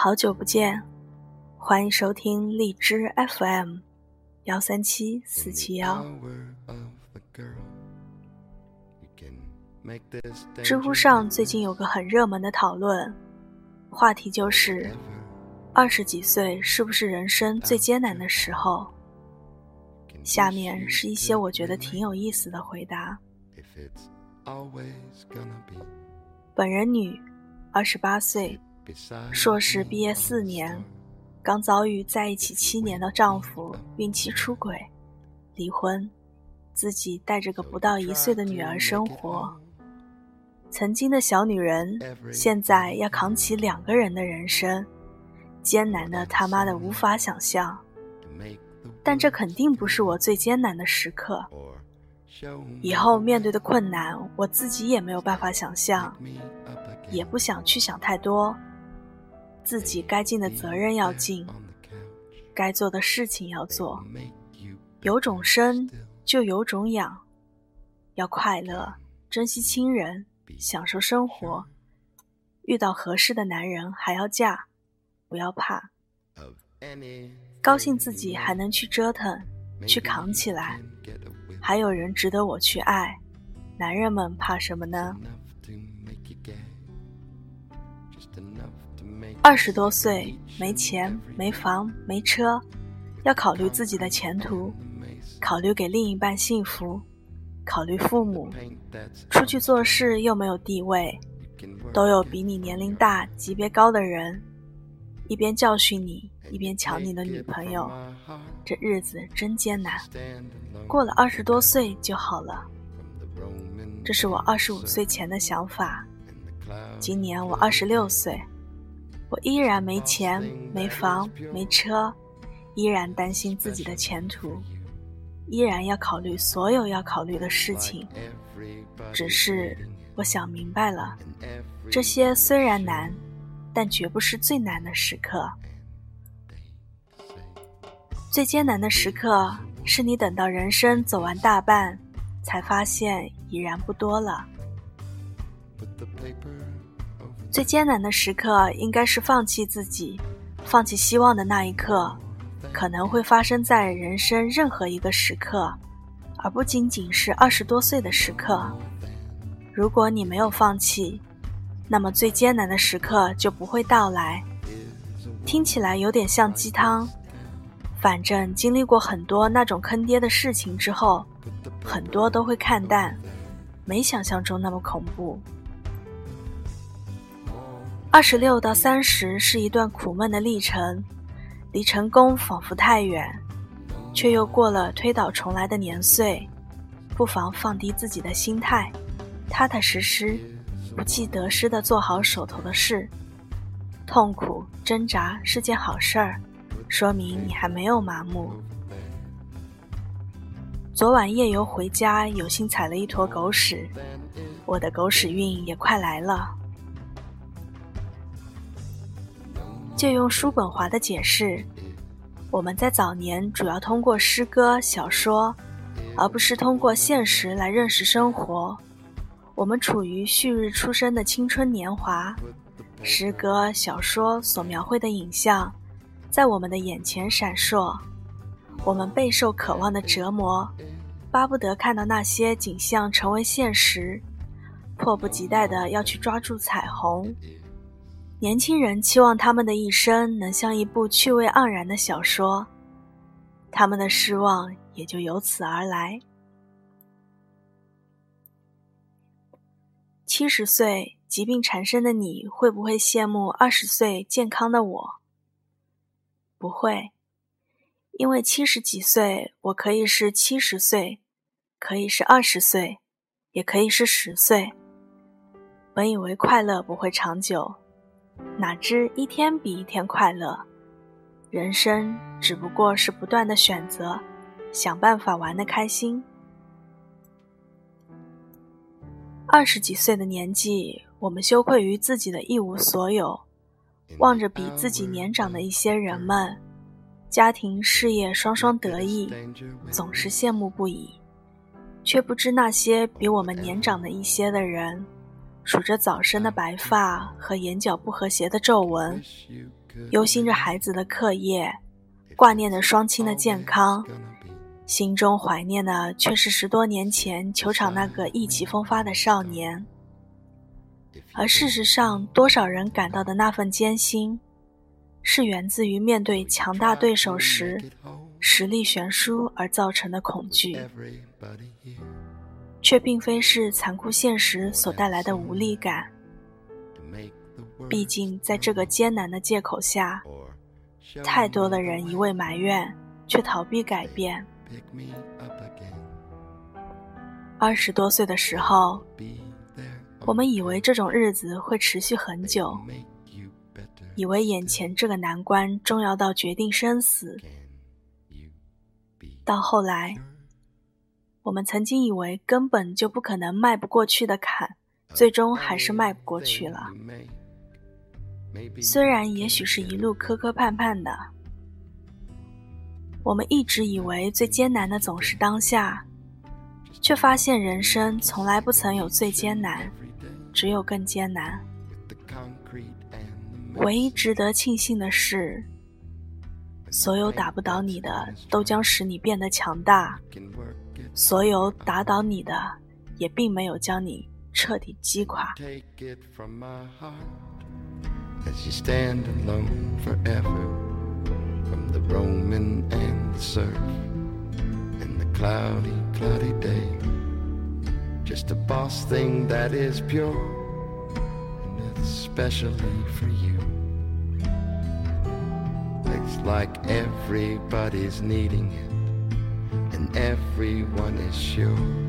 好久不见，欢迎收听荔枝 FM 幺三七四七幺。知乎上最近有个很热门的讨论，话题就是二十几岁是不是人生最艰难的时候？下面是一些我觉得挺有意思的回答。本人女，二十八岁，硕士毕业四年，刚遭遇在一起七年的丈夫孕期出轨，离婚，自己带着个不到一岁的女儿生活。曾经的小女人，现在要扛起两个人的人生，艰难的他妈的无法想象。但这肯定不是我最艰难的时刻。以后面对的困难，我自己也没有办法想象，也不想去想太多。自己该尽的责任要尽，该做的事情要做。有种生就有种养，要快乐，珍惜亲人。享受生活，遇到合适的男人还要嫁，不要怕，高兴自己还能去折腾，去扛起来，还有人值得我去爱，男人们怕什么呢？二十多岁，没钱、没房、没车，要考虑自己的前途，考虑给另一半幸福。考虑父母，出去做事又没有地位，都有比你年龄大、级别高的人，一边教训你，一边抢你的女朋友，这日子真艰难。过了二十多岁就好了，这是我二十五岁前的想法。今年我二十六岁，我依然没钱、没房、没车，依然担心自己的前途。依然要考虑所有要考虑的事情，只是我想明白了，这些虽然难，但绝不是最难的时刻。最艰难的时刻，是你等到人生走完大半，才发现已然不多了。最艰难的时刻，应该是放弃自己、放弃希望的那一刻。可能会发生在人生任何一个时刻，而不仅仅是二十多岁的时刻。如果你没有放弃，那么最艰难的时刻就不会到来。听起来有点像鸡汤，反正经历过很多那种坑爹的事情之后，很多都会看淡，没想象中那么恐怖。二十六到三十是一段苦闷的历程。离成功仿佛太远，却又过了推倒重来的年岁，不妨放低自己的心态，踏踏实实、不计得失的做好手头的事。痛苦挣扎是件好事儿，说明你还没有麻木。昨晚夜游回家，有幸踩了一坨狗屎，我的狗屎运也快来了。借用叔本华的解释，我们在早年主要通过诗歌、小说，而不是通过现实来认识生活。我们处于旭日初升的青春年华，诗歌、小说所描绘的影像，在我们的眼前闪烁。我们备受渴望的折磨，巴不得看到那些景象成为现实，迫不及待的要去抓住彩虹。年轻人期望他们的一生能像一部趣味盎然的小说，他们的失望也就由此而来。七十岁疾病缠身的你会不会羡慕二十岁健康的我？不会，因为七十几岁我可以是七十岁，可以是二十岁，也可以是十岁。本以为快乐不会长久。哪知一天比一天快乐，人生只不过是不断的选择，想办法玩的开心。二十几岁的年纪，我们羞愧于自己的一无所有，望着比自己年长的一些人们，家庭事业双双得意，总是羡慕不已，却不知那些比我们年长的一些的人。数着早生的白发和眼角不和谐的皱纹，忧心着孩子的课业，挂念着双亲的健康，心中怀念的却是十多年前球场那个意气风发的少年。而事实上，多少人感到的那份艰辛，是源自于面对强大对手时实力悬殊而造成的恐惧，却并非是残酷现实所带来的无力感。毕竟，在这个艰难的借口下，太多的人一味埋怨，却逃避改变。二十多岁的时候，我们以为这种日子会持续很久，以为眼前这个难关重要到决定生死。到后来，我们曾经以为根本就不可能迈不过去的坎，最终还是迈不过去了。虽然也许是一路磕磕绊绊的，我们一直以为最艰难的总是当下，却发现人生从来不曾有最艰难，只有更艰难。唯一值得庆幸的是，所有打不倒你的，都将使你变得强大；所有打倒你的，也并没有将你彻底击垮。as you stand alone forever from the Roman and the surf in the cloudy, cloudy day. Just a boss thing that is pure and especially for you. It's like everybody's needing it and everyone is sure.